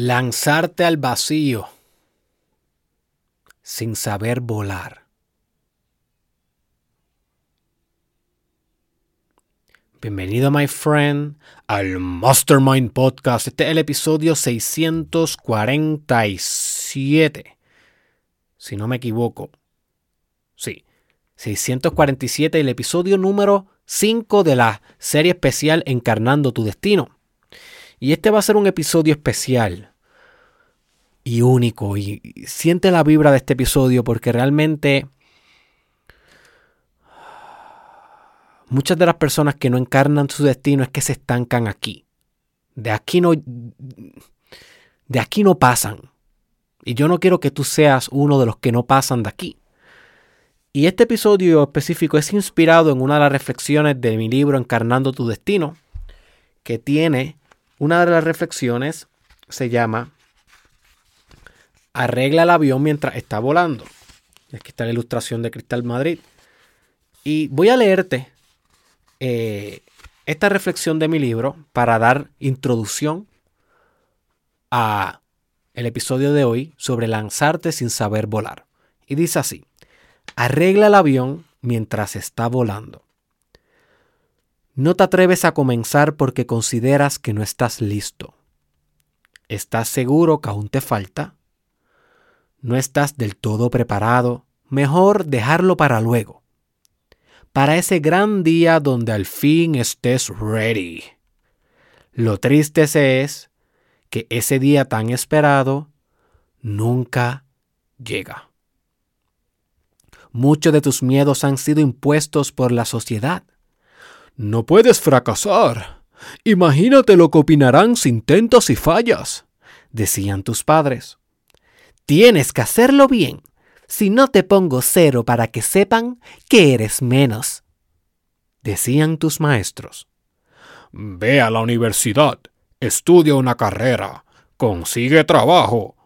Lanzarte al vacío sin saber volar. Bienvenido, my friend, al Mastermind Podcast. Este es el episodio 647. Si no me equivoco. Sí, 647, el episodio número 5 de la serie especial Encarnando tu Destino. Y este va a ser un episodio especial y único. Y siente la vibra de este episodio porque realmente muchas de las personas que no encarnan su destino es que se estancan aquí. De aquí no de aquí no pasan. Y yo no quiero que tú seas uno de los que no pasan de aquí. Y este episodio específico es inspirado en una de las reflexiones de mi libro Encarnando tu destino, que tiene una de las reflexiones se llama Arregla el avión mientras está volando. Aquí está la ilustración de Cristal Madrid. Y voy a leerte eh, esta reflexión de mi libro para dar introducción a el episodio de hoy sobre lanzarte sin saber volar. Y dice así, arregla el avión mientras está volando. No te atreves a comenzar porque consideras que no estás listo. ¿Estás seguro que aún te falta? ¿No estás del todo preparado? Mejor dejarlo para luego. Para ese gran día donde al fin estés ready. Lo triste es que ese día tan esperado nunca llega. Muchos de tus miedos han sido impuestos por la sociedad no puedes fracasar. Imagínate lo que opinarán si intentas y fallas, decían tus padres. Tienes que hacerlo bien, si no te pongo cero para que sepan que eres menos, decían tus maestros. Ve a la universidad, estudia una carrera, consigue trabajo,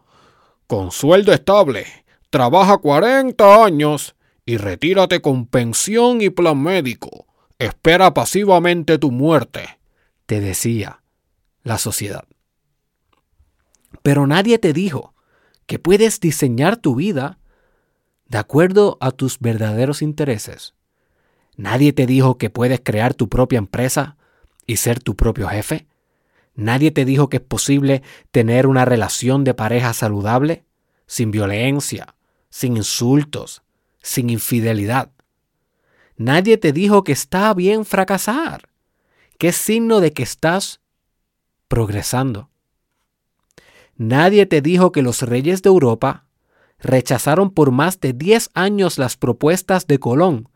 con sueldo estable, trabaja 40 años y retírate con pensión y plan médico Espera pasivamente tu muerte, te decía la sociedad. Pero nadie te dijo que puedes diseñar tu vida de acuerdo a tus verdaderos intereses. Nadie te dijo que puedes crear tu propia empresa y ser tu propio jefe. Nadie te dijo que es posible tener una relación de pareja saludable, sin violencia, sin insultos, sin infidelidad. Nadie te dijo que está bien fracasar, es signo de que estás progresando. Nadie te dijo que los reyes de Europa rechazaron por más de 10 años las propuestas de Colón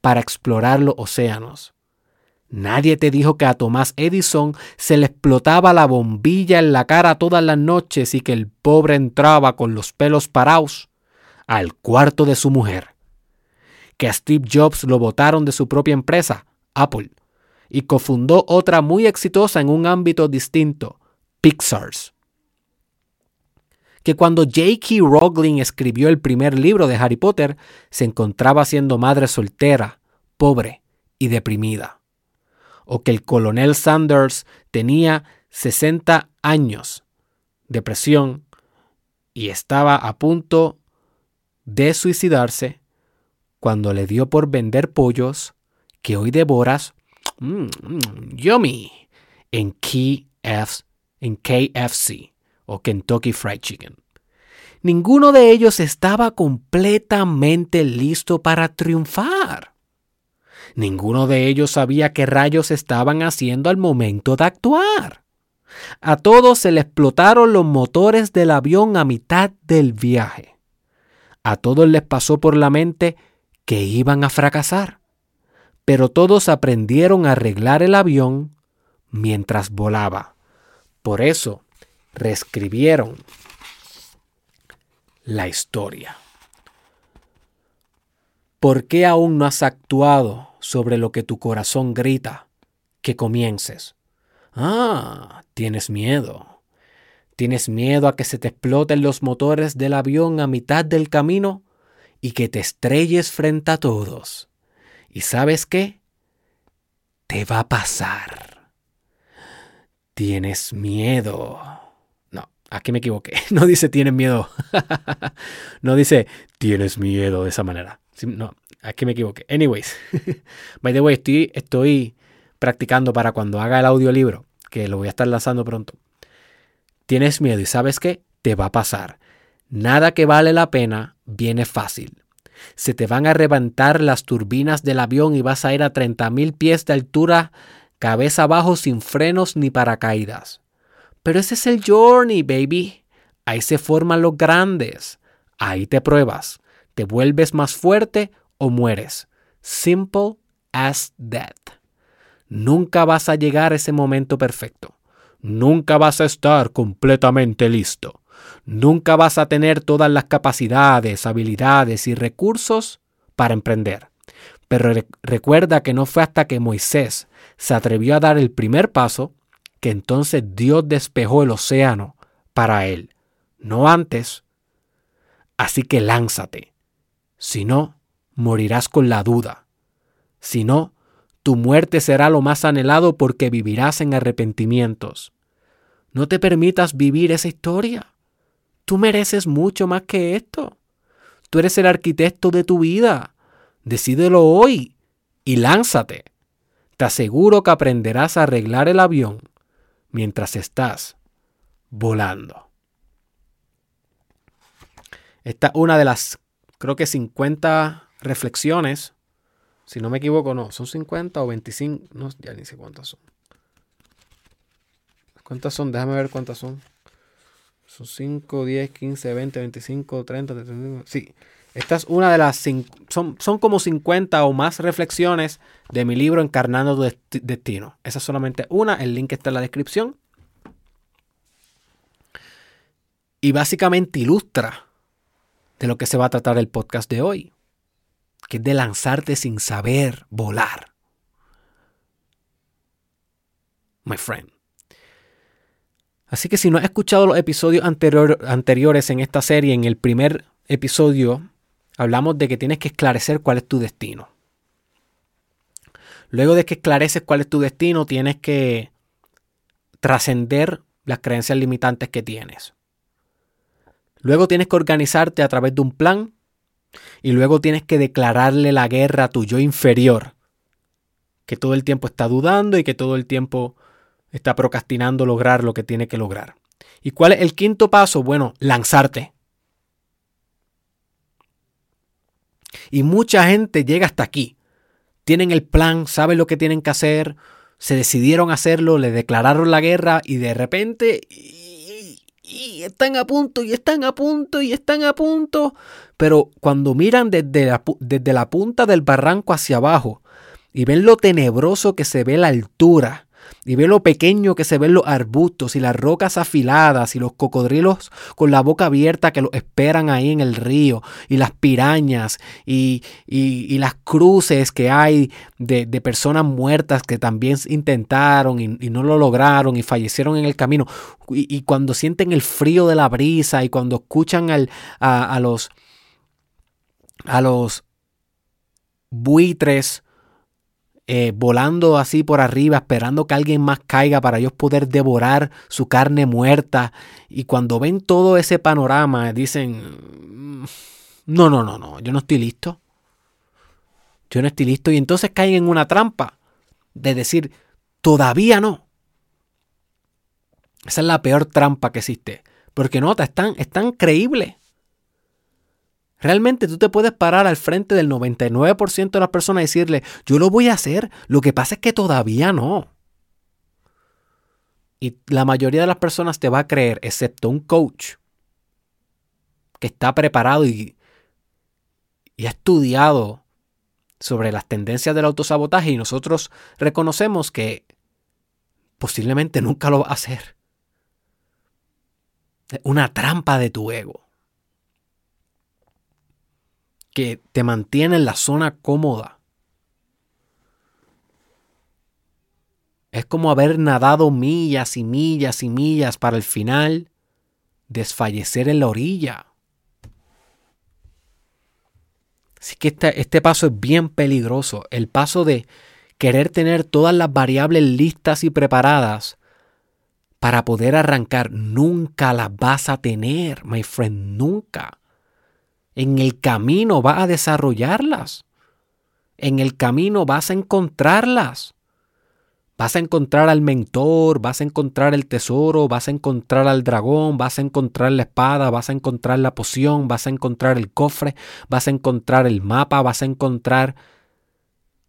para explorar los océanos. Nadie te dijo que a Tomás Edison se le explotaba la bombilla en la cara todas las noches y que el pobre entraba con los pelos parados al cuarto de su mujer que a Steve Jobs lo votaron de su propia empresa, Apple, y cofundó otra muy exitosa en un ámbito distinto, Pixar's. Que cuando J.K. Rowling escribió el primer libro de Harry Potter, se encontraba siendo madre soltera, pobre y deprimida. O que el coronel Sanders tenía 60 años, depresión, y estaba a punto de suicidarse cuando le dio por vender pollos que hoy devoras, mmm, yummy, en, KFC, en KFC o Kentucky Fried Chicken. Ninguno de ellos estaba completamente listo para triunfar. Ninguno de ellos sabía qué rayos estaban haciendo al momento de actuar. A todos se le explotaron los motores del avión a mitad del viaje. A todos les pasó por la mente que iban a fracasar, pero todos aprendieron a arreglar el avión mientras volaba. Por eso reescribieron la historia. ¿Por qué aún no has actuado sobre lo que tu corazón grita que comiences? Ah, tienes miedo. ¿Tienes miedo a que se te exploten los motores del avión a mitad del camino? Y que te estrelles frente a todos. ¿Y sabes qué? Te va a pasar. Tienes miedo. No, Aquí me equivoqué. No dice tienes miedo. no dice tienes miedo de esa manera. No, aquí me equivoqué. Anyways. By the way, estoy, estoy practicando para cuando haga el audiolibro, que lo voy a estar lanzando pronto. Tienes miedo y sabes qué? Te va a pasar. Nada que vale la pena viene fácil. Se te van a reventar las turbinas del avión y vas a ir a 30.000 pies de altura, cabeza abajo sin frenos ni paracaídas. Pero ese es el journey, baby. Ahí se forman los grandes. Ahí te pruebas. Te vuelves más fuerte o mueres. Simple as that. Nunca vas a llegar a ese momento perfecto. Nunca vas a estar completamente listo. Nunca vas a tener todas las capacidades, habilidades y recursos para emprender. Pero recuerda que no fue hasta que Moisés se atrevió a dar el primer paso que entonces Dios despejó el océano para él, no antes. Así que lánzate. Si no, morirás con la duda. Si no, tu muerte será lo más anhelado porque vivirás en arrepentimientos. No te permitas vivir esa historia. Tú mereces mucho más que esto. Tú eres el arquitecto de tu vida. Decídelo hoy y lánzate. Te aseguro que aprenderás a arreglar el avión mientras estás volando. Esta es una de las, creo que 50 reflexiones. Si no me equivoco, no, son 50 o 25, no, ya ni sé cuántas son. ¿Cuántas son? Déjame ver cuántas son. Son 5, 10, 15, 20, 25, 30, 35. Sí, esta es una de las. Son, son como 50 o más reflexiones de mi libro Encarnando tu Destino. Esa es solamente una. El link está en la descripción. Y básicamente ilustra de lo que se va a tratar el podcast de hoy. Que es de lanzarte sin saber volar. My friend. Así que si no has escuchado los episodios anteriores en esta serie, en el primer episodio hablamos de que tienes que esclarecer cuál es tu destino. Luego de que esclareces cuál es tu destino, tienes que trascender las creencias limitantes que tienes. Luego tienes que organizarte a través de un plan y luego tienes que declararle la guerra a tu yo inferior, que todo el tiempo está dudando y que todo el tiempo está procrastinando lograr lo que tiene que lograr. ¿Y cuál es el quinto paso? Bueno, lanzarte. Y mucha gente llega hasta aquí. Tienen el plan, saben lo que tienen que hacer, se decidieron hacerlo, le declararon la guerra y de repente y, están a punto y están a punto y están a punto. Pero cuando miran desde desde la punta del barranco hacia abajo y ven lo tenebroso que se ve la altura, y ve lo pequeño que se ven los arbustos y las rocas afiladas y los cocodrilos con la boca abierta que los esperan ahí en el río y las pirañas y, las cruces que hay de, personas muertas que también intentaron y, no lo lograron y fallecieron en el camino. Y, cuando sienten el frío de la brisa y cuando escuchan al, a los a los buitres eh, volando así por arriba, esperando que alguien más caiga para ellos poder devorar su carne muerta. Y cuando ven todo ese panorama, dicen, mm, no, no, no, no, yo no estoy listo. Yo no estoy listo. Y entonces caen en una trampa de decir, todavía no. Esa es la peor trampa que existe. Porque nota, es tan, es tan creíble. Realmente tú te puedes parar al frente del 99% de las personas y decirle, yo lo voy a hacer, lo que pasa es que todavía no. Y la mayoría de las personas te va a creer, excepto un coach que está preparado y, y ha estudiado sobre las tendencias del autosabotaje y nosotros reconocemos que posiblemente nunca lo va a hacer. Una trampa de tu ego que te mantiene en la zona cómoda. Es como haber nadado millas y millas y millas para el final desfallecer en la orilla. Así que este, este paso es bien peligroso. El paso de querer tener todas las variables listas y preparadas para poder arrancar. Nunca las vas a tener, my friend, nunca. En el camino vas a desarrollarlas. En el camino vas a encontrarlas. Vas a encontrar al mentor, vas a encontrar el tesoro, vas a encontrar al dragón, vas a encontrar la espada, vas a encontrar la poción, vas a encontrar el cofre, vas a encontrar el mapa, vas a encontrar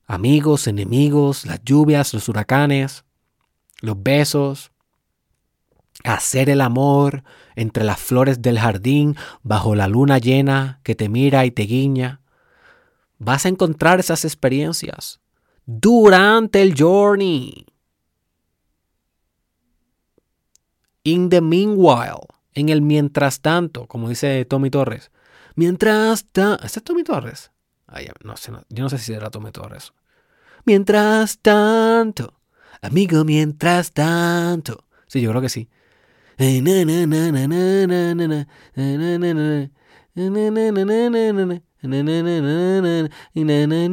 amigos, enemigos, las lluvias, los huracanes, los besos, hacer el amor entre las flores del jardín bajo la luna llena que te mira y te guiña. Vas a encontrar esas experiencias durante el journey. In the meanwhile, en el mientras tanto, como dice Tommy Torres. Mientras tanto. ¿Este es Tommy Torres? no sé, yo no sé si era Tommy Torres. Mientras tanto, amigo, mientras tanto. Sí, yo creo que sí.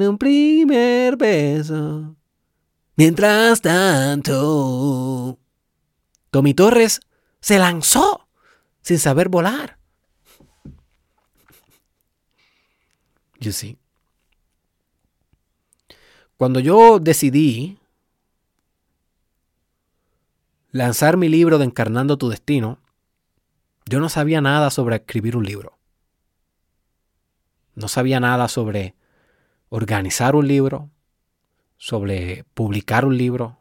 Un primer beso. Mientras tanto, Tommy Torres se lanzó sin saber volar. You see. Cuando yo decidí lanzar mi libro de Encarnando tu Destino, yo no sabía nada sobre escribir un libro. No sabía nada sobre organizar un libro, sobre publicar un libro,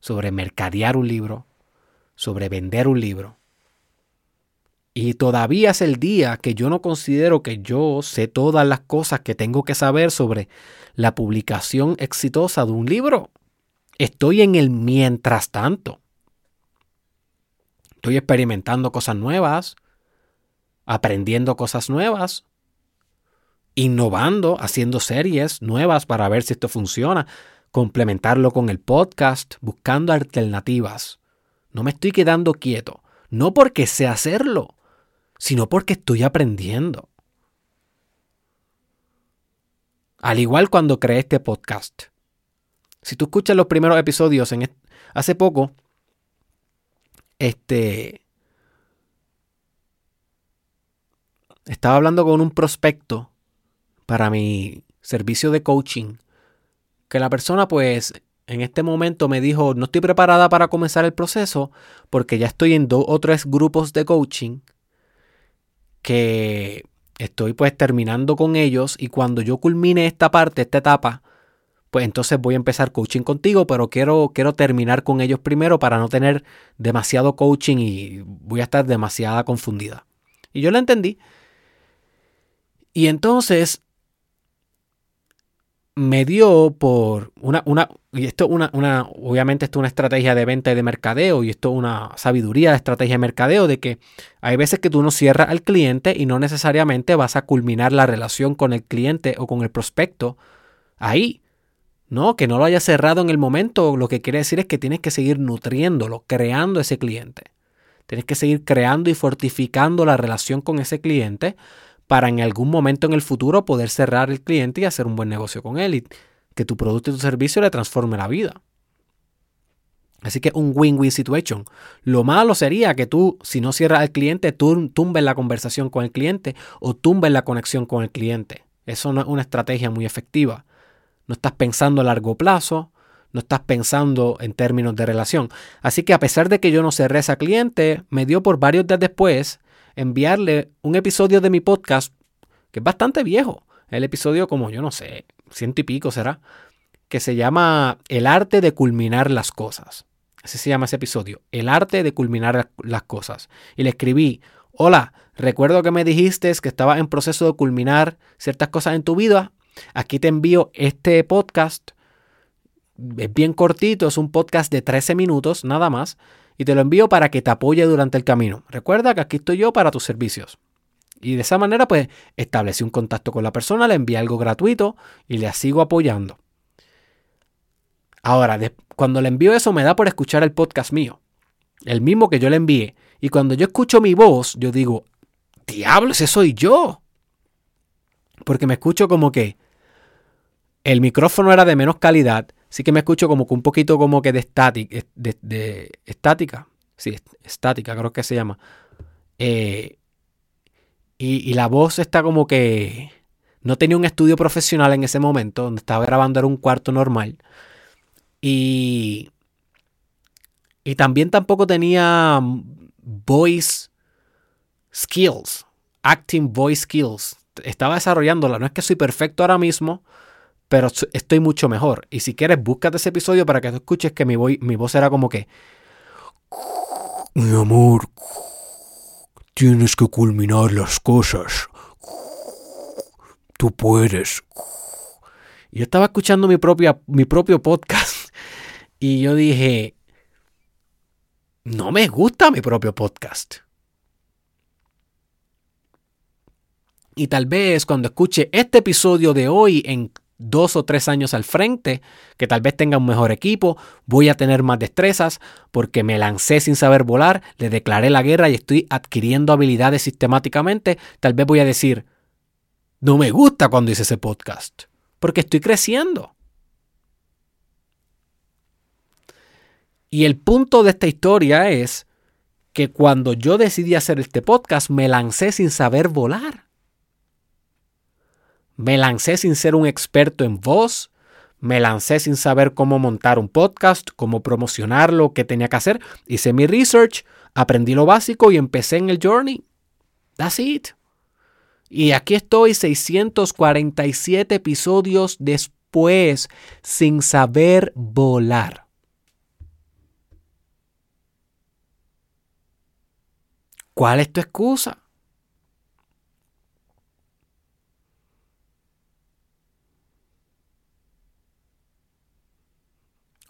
sobre mercadear un libro, sobre vender un libro. Y todavía es el día que yo no considero que yo sé todas las cosas que tengo que saber sobre la publicación exitosa de un libro. Estoy en el mientras tanto. Estoy experimentando cosas nuevas, aprendiendo cosas nuevas, innovando, haciendo series nuevas para ver si esto funciona, complementarlo con el podcast, buscando alternativas. No me estoy quedando quieto, no porque sé hacerlo, sino porque estoy aprendiendo. Al igual cuando creé este podcast. Si tú escuchas los primeros episodios en hace poco, este estaba hablando con un prospecto para mi servicio de coaching, que la persona pues en este momento me dijo, no estoy preparada para comenzar el proceso porque ya estoy en dos o tres grupos de coaching que estoy pues terminando con ellos y cuando yo culmine esta parte, esta etapa, pues entonces voy a empezar coaching contigo, pero quiero, quiero terminar con ellos primero para no tener demasiado coaching y voy a estar demasiada confundida. Y yo lo entendí. Y entonces me dio por una, una y esto una, una, obviamente esto es una estrategia de venta y de mercadeo, y esto es una sabiduría de estrategia de mercadeo, de que hay veces que tú no cierras al cliente y no necesariamente vas a culminar la relación con el cliente o con el prospecto ahí. No, que no lo hayas cerrado en el momento, lo que quiere decir es que tienes que seguir nutriéndolo, creando ese cliente. Tienes que seguir creando y fortificando la relación con ese cliente para en algún momento en el futuro poder cerrar el cliente y hacer un buen negocio con él y que tu producto y tu servicio le transforme la vida. Así que un win-win situation. Lo malo sería que tú, si no cierras al cliente, tú tumbes la conversación con el cliente o tumbes la conexión con el cliente. Eso no es una estrategia muy efectiva. No estás pensando a largo plazo, no estás pensando en términos de relación. Así que a pesar de que yo no cerré a ese cliente, me dio por varios días después enviarle un episodio de mi podcast que es bastante viejo. El episodio como yo no sé, ciento y pico será, que se llama El arte de culminar las cosas. Así se llama ese episodio, El arte de culminar las cosas. Y le escribí, hola, recuerdo que me dijiste que estabas en proceso de culminar ciertas cosas en tu vida. Aquí te envío este podcast. Es bien cortito, es un podcast de 13 minutos nada más y te lo envío para que te apoye durante el camino. Recuerda que aquí estoy yo para tus servicios. Y de esa manera, pues, establecí un contacto con la persona, le envié algo gratuito y le sigo apoyando. Ahora, cuando le envío eso, me da por escuchar el podcast mío, el mismo que yo le envié. Y cuando yo escucho mi voz, yo digo, diablo, ese soy yo. Porque me escucho como que el micrófono era de menos calidad, sí que me escucho como que un poquito como que de, estática, Sí, estática, creo que se llama. Eh, y, y, la voz está como que. No tenía un estudio profesional en ese momento, donde estaba grabando era un cuarto normal. Y. Y también tampoco tenía voice skills, acting voice skills. Estaba desarrollándola. No es que soy perfecto ahora mismo, pero estoy mucho mejor. Y si quieres, búscate ese episodio para que tú escuches que mi, mi voz era como que... Mi amor, tienes que culminar las cosas. Tú puedes. Yo estaba escuchando mi, propia, mi propio podcast y yo dije, no me gusta mi propio podcast. Y tal vez cuando escuche este episodio de hoy en dos o tres años al frente, que tal vez tenga un mejor equipo, voy a tener más destrezas porque me lancé sin saber volar, le declaré la guerra y estoy adquiriendo habilidades sistemáticamente, tal vez voy a decir, no me gusta cuando hice ese podcast, porque estoy creciendo. Y el punto de esta historia es que cuando yo decidí hacer este podcast me lancé sin saber volar. Me lancé sin ser un experto en voz, me lancé sin saber cómo montar un podcast, cómo promocionarlo, qué tenía que hacer. Hice mi research, aprendí lo básico y empecé en el journey. That's it. Y aquí estoy 647 episodios después sin saber volar. ¿Cuál es tu excusa?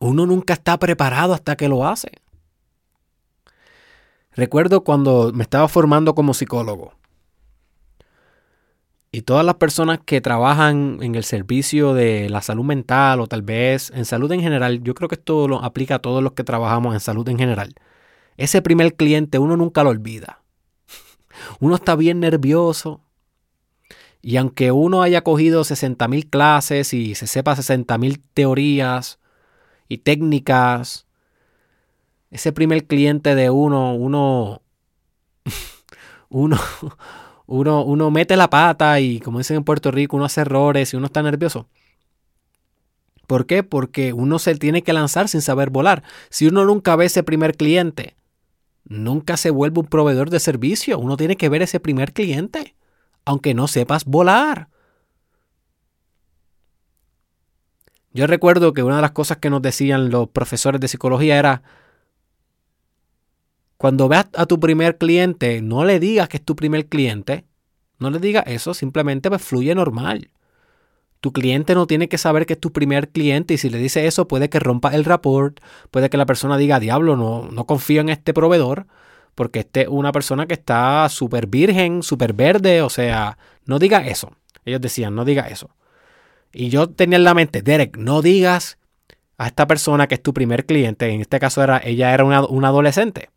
Uno nunca está preparado hasta que lo hace. Recuerdo cuando me estaba formando como psicólogo. Y todas las personas que trabajan en el servicio de la salud mental o tal vez en salud en general, yo creo que esto lo aplica a todos los que trabajamos en salud en general. Ese primer cliente uno nunca lo olvida. Uno está bien nervioso. Y aunque uno haya cogido 60.000 clases y se sepa 60.000 teorías, y técnicas. Ese primer cliente de uno, uno, uno, uno, uno mete la pata y como dicen en Puerto Rico, uno hace errores y uno está nervioso. ¿Por qué? Porque uno se tiene que lanzar sin saber volar. Si uno nunca ve ese primer cliente, nunca se vuelve un proveedor de servicio. Uno tiene que ver ese primer cliente, aunque no sepas volar. Yo recuerdo que una de las cosas que nos decían los profesores de psicología era, cuando veas a tu primer cliente, no le digas que es tu primer cliente, no le digas eso, simplemente pues, fluye normal. Tu cliente no tiene que saber que es tu primer cliente y si le dice eso puede que rompa el rapport, puede que la persona diga, diablo, no, no confío en este proveedor porque este es una persona que está súper virgen, súper verde, o sea, no diga eso. Ellos decían, no diga eso. Y yo tenía en la mente, Derek, no digas a esta persona que es tu primer cliente, en este caso era, ella era una, adolescente.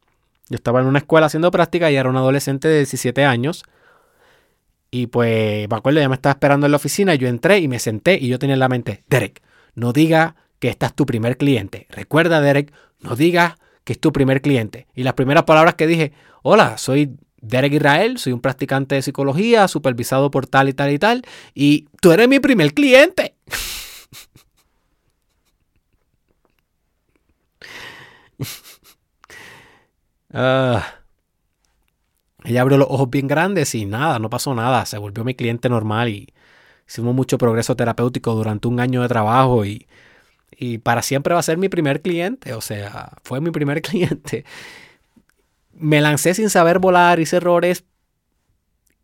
Yo estaba en una escuela haciendo práctica y era una adolescente de 17 años. Y pues, me acuerdo, ella me estaba esperando en la oficina, yo entré y me senté y yo tenía en la mente, Derek, no diga que esta es tu primer cliente. Recuerda, Derek, no diga que es tu primer cliente. Y las primeras palabras que dije, hola, soy Derek Israel, soy un practicante de psicología, supervisado por tal y tal y tal, y tú eres mi primer cliente. Ah. ella abrió los ojos bien grandes y nada, no pasó nada, se volvió mi cliente normal y hicimos mucho progreso terapéutico durante un año de trabajo y, y para siempre va a ser mi primer cliente, o sea, fue mi primer cliente me lancé sin saber volar, hice errores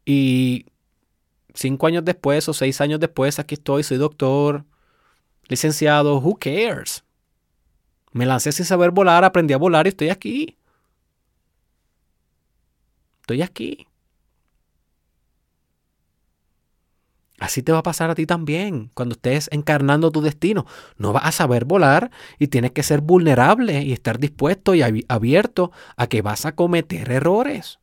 y cinco años después o seis años después aquí estoy, soy doctor, licenciado, who cares? Me lancé sin saber volar, aprendí a volar y estoy aquí. Estoy aquí. Así te va a pasar a ti también cuando estés encarnando tu destino. No vas a saber volar y tienes que ser vulnerable y estar dispuesto y abierto a que vas a cometer errores.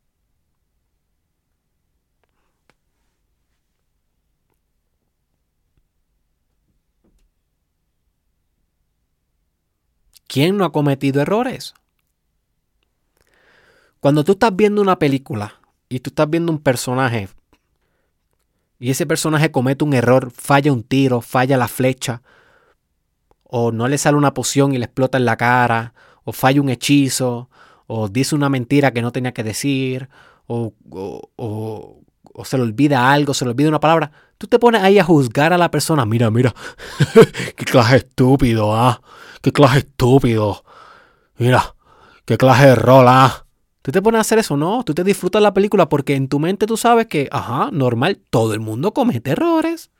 ¿Quién no ha cometido errores? Cuando tú estás viendo una película y tú estás viendo un personaje y ese personaje comete un error, falla un tiro, falla la flecha, o no le sale una poción y le explota en la cara, o falla un hechizo, o dice una mentira que no tenía que decir, o, o, se le olvida algo, se le olvida una palabra, tú te pones ahí a juzgar a la persona. Mira, mira, qué clase estúpido, ah, qué clase estúpido. Mira, qué clase de rol, ah. Tú te pones a hacer eso, no, tú te disfrutas la película porque en tu mente tú sabes que, ajá, normal, todo el mundo comete errores.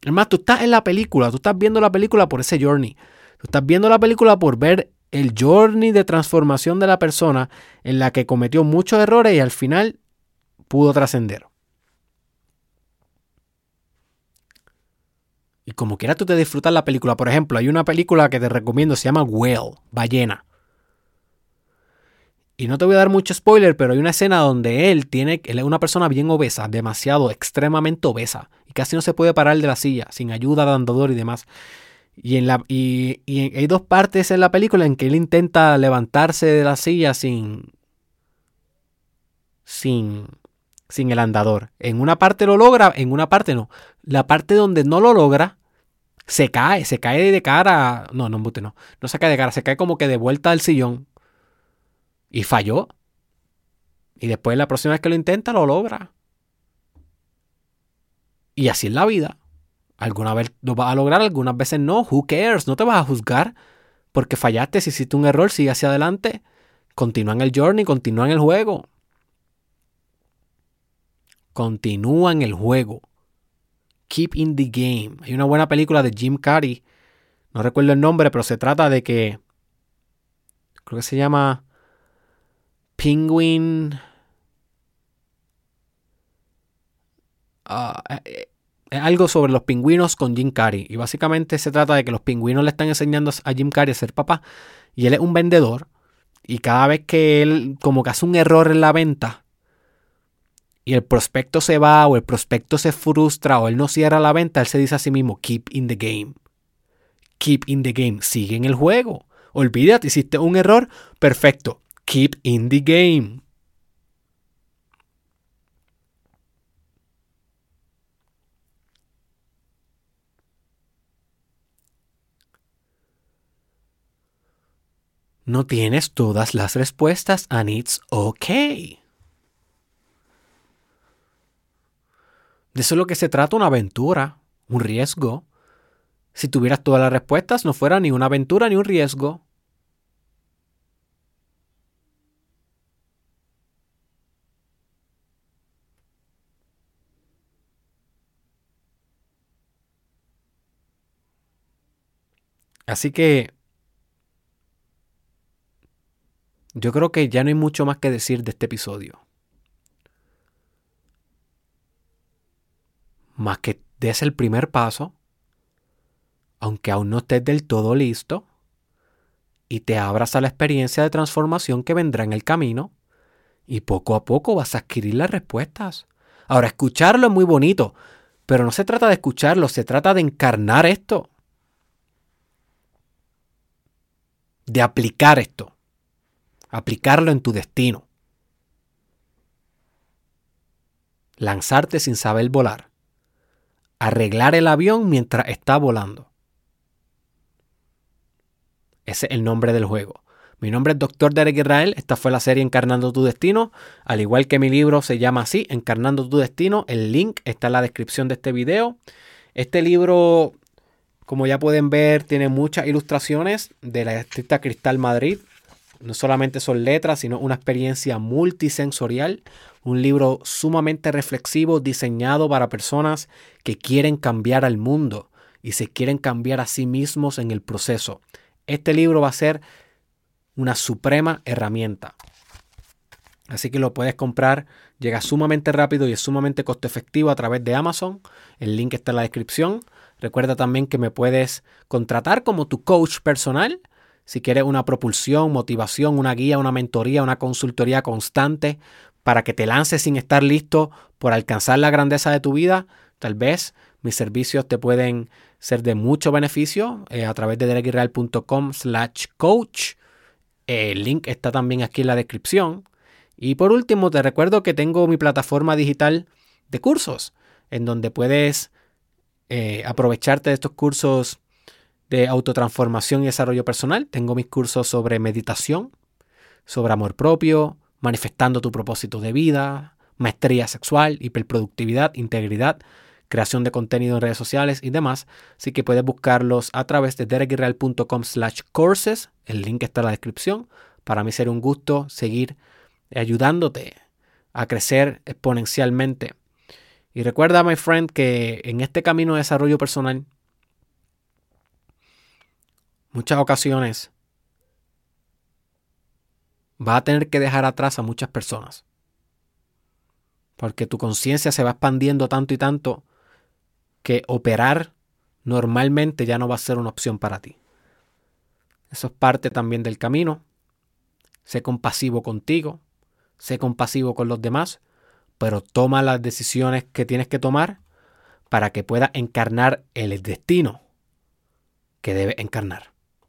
Es más, tú estás en la película, tú estás viendo la película por ese journey. Tú estás viendo la película por ver el journey de transformación de la persona en la que cometió muchos errores y al final pudo trascender. Y como quiera tú te disfrutas la película. Por ejemplo, hay una película que te recomiendo, se llama Whale, ballena. Y no te voy a dar mucho spoiler, pero hay una escena donde él tiene, él es una persona bien obesa, demasiado, extremadamente obesa, y casi no se puede parar de la silla, sin ayuda de andador y demás. Y, hay dos partes en la película en que él intenta levantarse de la silla sin, sin, sin el andador. En una parte lo logra, en una parte no. La parte donde no lo logra, se cae, se cae de cara. No, no, no. No se cae de cara, se cae como que de vuelta al sillón y falló. Y después la próxima vez que lo intenta lo logra. Y así es la vida. Alguna vez lo vas a lograr, algunas veces no. Who cares? No te vas a juzgar porque fallaste. Si hiciste un error, sigue hacia adelante. Continúa en el journey, continúa en el juego. Continúa en el juego. Keep in the game. Hay una buena película de Jim Carrey. No recuerdo el nombre, pero se trata de que. Creo que se llama Penguin. Ah, eh, eh, algo sobre los pingüinos con Jim Carrey. Y básicamente se trata de que los pingüinos le están enseñando a Jim Carrey a ser papá. Y él es un vendedor. Y cada vez que él como que hace un error en la venta. Y el prospecto se va o el prospecto se frustra o él no cierra la venta. Él se dice a sí mismo, keep in the game. Keep in the game. Sigue en el juego. Olvídate, hiciste un error. Perfecto. Keep in the game. No tienes todas las respuestas and it's okay. De eso es lo que se trata una aventura, un riesgo. Si tuvieras todas las respuestas, no fuera ni una aventura ni un riesgo. Así que yo creo que ya no hay mucho más que decir de este episodio. Más que des el primer paso, aunque aún no estés del todo listo, y te abras a la experiencia de transformación que vendrá en el camino, y poco a poco vas a adquirir las respuestas. Ahora, escucharlo es muy bonito, pero no se trata de escucharlo, se trata de encarnar esto. De aplicar esto, aplicarlo en tu destino. Lanzarte sin saber volar. Arreglar el avión mientras está volando. Ese es el nombre del juego. Mi nombre es Dr. Derek Israel. Esta fue la serie Encarnando tu Destino. Al igual que mi libro se llama así, Encarnando tu Destino. El link está en la descripción de este video. Este libro como ya pueden ver, tiene muchas ilustraciones de la estricta Cristal Madrid. No solamente son letras, sino una experiencia multisensorial. Un libro sumamente reflexivo, diseñado para personas que quieren cambiar al mundo y se quieren cambiar a sí mismos en el proceso. Este libro va a ser una suprema herramienta. Así que lo puedes comprar, llega sumamente rápido y es sumamente costo efectivo a través de Amazon. El link está en la descripción. Recuerda también que me puedes contratar como tu coach personal. Si quieres una propulsión, motivación, una guía, una mentoría, una consultoría constante para que te lances sin estar listo por alcanzar la grandeza de tu vida, tal vez mis servicios te pueden ser de mucho beneficio eh, a través de derekisrael.com slash coach. El link está también aquí en la descripción. Y por último, te recuerdo que tengo mi plataforma digital de cursos, en donde puedes eh, aprovecharte de estos cursos de autotransformación y desarrollo personal. Tengo mis cursos sobre meditación, sobre amor propio, manifestando tu propósito de vida, maestría sexual, hiperproductividad, integridad, creación de contenido en redes sociales y demás. Así que puedes buscarlos a través de derekirreal.com slash courses. El link está en la descripción. Para mí será un gusto seguir ayudándote a crecer exponencialmente. Y recuerda, my friend, que en este camino de desarrollo personal, muchas ocasiones va a tener que dejar atrás a muchas personas. Porque tu conciencia se va expandiendo tanto y tanto que operar normalmente ya no va a ser una opción para ti. Eso es parte también del camino. Sé compasivo contigo, sé compasivo con los demás, pero toma las decisiones que tienes que tomar para que puedas encarnar el destino que debe encarnar.